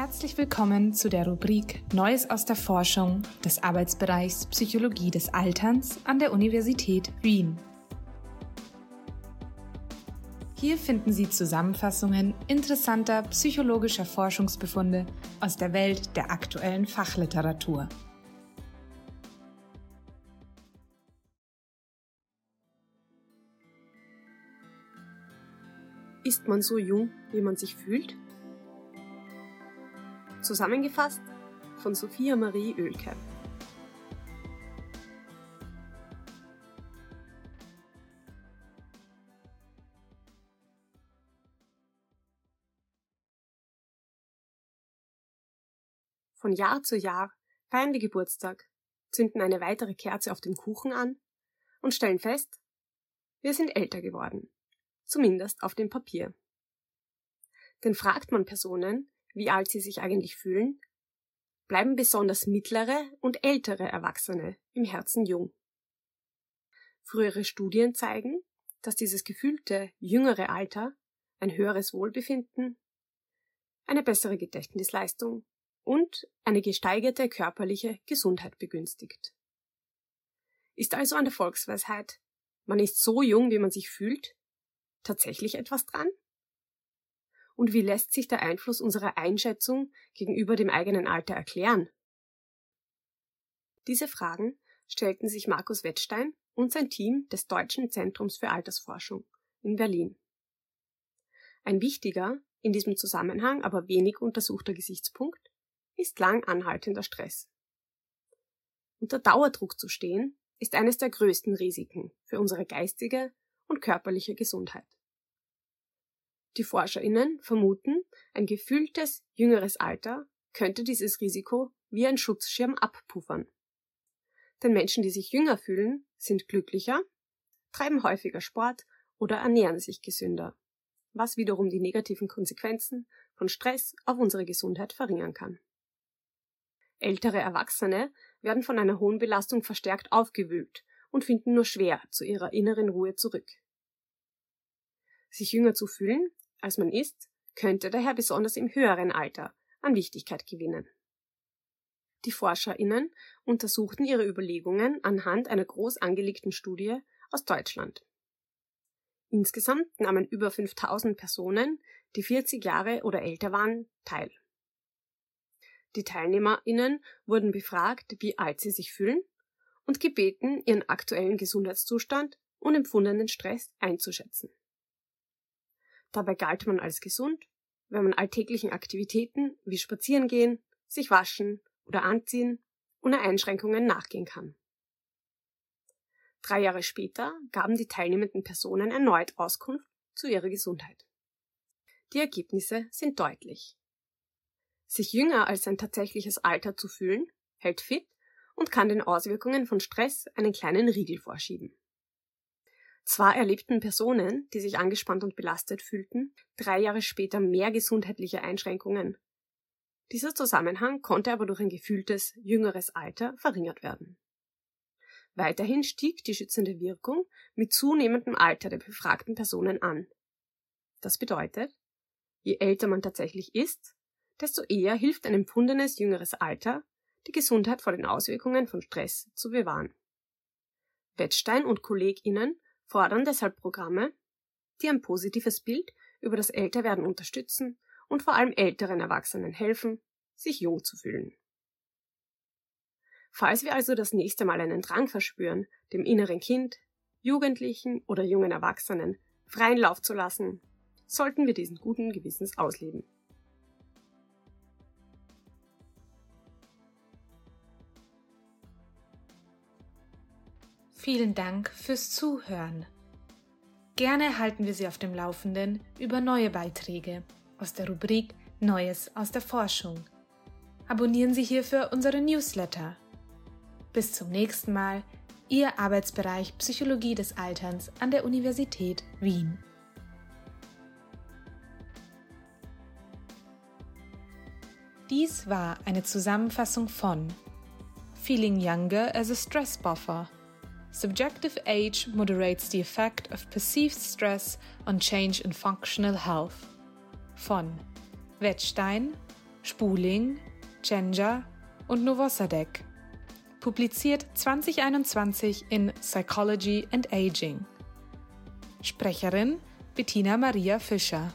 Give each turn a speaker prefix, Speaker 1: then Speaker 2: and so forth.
Speaker 1: Herzlich willkommen zu der Rubrik Neues aus der Forschung des Arbeitsbereichs Psychologie des Alterns an der Universität Wien. Hier finden Sie Zusammenfassungen interessanter psychologischer Forschungsbefunde aus der Welt der aktuellen Fachliteratur.
Speaker 2: Ist man so jung, wie man sich fühlt? Zusammengefasst von Sophia Marie Oelke. Von Jahr zu Jahr feiern wir Geburtstag, zünden eine weitere Kerze auf dem Kuchen an und stellen fest, wir sind älter geworden, zumindest auf dem Papier. Denn fragt man Personen, wie alt sie sich eigentlich fühlen, bleiben besonders mittlere und ältere Erwachsene im Herzen jung. Frühere Studien zeigen, dass dieses gefühlte jüngere Alter ein höheres Wohlbefinden, eine bessere Gedächtnisleistung und eine gesteigerte körperliche Gesundheit begünstigt. Ist also an der Volksweisheit, man ist so jung, wie man sich fühlt, tatsächlich etwas dran? Und wie lässt sich der Einfluss unserer Einschätzung gegenüber dem eigenen Alter erklären? Diese Fragen stellten sich Markus Wettstein und sein Team des Deutschen Zentrums für Altersforschung in Berlin. Ein wichtiger, in diesem Zusammenhang aber wenig untersuchter Gesichtspunkt ist lang anhaltender Stress. Unter Dauerdruck zu stehen ist eines der größten Risiken für unsere geistige und körperliche Gesundheit. Die ForscherInnen vermuten, ein gefühltes jüngeres Alter könnte dieses Risiko wie ein Schutzschirm abpuffern. Denn Menschen, die sich jünger fühlen, sind glücklicher, treiben häufiger Sport oder ernähren sich gesünder, was wiederum die negativen Konsequenzen von Stress auf unsere Gesundheit verringern kann. Ältere Erwachsene werden von einer hohen Belastung verstärkt aufgewühlt und finden nur schwer zu ihrer inneren Ruhe zurück. Sich jünger zu fühlen als man ist, könnte daher besonders im höheren Alter an Wichtigkeit gewinnen. Die ForscherInnen untersuchten ihre Überlegungen anhand einer groß angelegten Studie aus Deutschland. Insgesamt nahmen über 5000 Personen, die 40 Jahre oder älter waren, teil. Die TeilnehmerInnen wurden befragt, wie alt sie sich fühlen und gebeten, ihren aktuellen Gesundheitszustand und empfundenen Stress einzuschätzen. Dabei galt man als gesund, wenn man alltäglichen Aktivitäten wie Spazierengehen, sich waschen oder anziehen ohne Einschränkungen nachgehen kann. Drei Jahre später gaben die teilnehmenden Personen erneut Auskunft zu ihrer Gesundheit. Die Ergebnisse sind deutlich. Sich jünger als sein tatsächliches Alter zu fühlen, hält fit und kann den Auswirkungen von Stress einen kleinen Riegel vorschieben. Zwar erlebten Personen, die sich angespannt und belastet fühlten, drei Jahre später mehr gesundheitliche Einschränkungen. Dieser Zusammenhang konnte aber durch ein gefühltes jüngeres Alter verringert werden. Weiterhin stieg die schützende Wirkung mit zunehmendem Alter der befragten Personen an. Das bedeutet, je älter man tatsächlich ist, desto eher hilft ein empfundenes jüngeres Alter, die Gesundheit vor den Auswirkungen von Stress zu bewahren. Wettstein und KollegInnen fordern deshalb Programme, die ein positives Bild über das Älterwerden unterstützen und vor allem älteren Erwachsenen helfen, sich jung zu fühlen. Falls wir also das nächste Mal einen Drang verspüren, dem inneren Kind, Jugendlichen oder jungen Erwachsenen freien Lauf zu lassen, sollten wir diesen guten Gewissens ausleben.
Speaker 1: Vielen Dank fürs Zuhören. Gerne halten wir Sie auf dem Laufenden über neue Beiträge aus der Rubrik Neues aus der Forschung. Abonnieren Sie hierfür unsere Newsletter. Bis zum nächsten Mal, Ihr Arbeitsbereich Psychologie des Alterns an der Universität Wien. Dies war eine Zusammenfassung von Feeling Younger as a Stress Buffer subjective age moderates the effect of perceived stress on change in functional health. Von Wettstein,
Speaker 3: Spuling, Gender und Novosadek. Publiziert 2021 in Psychology and Aging. Sprecherin Bettina Maria Fischer.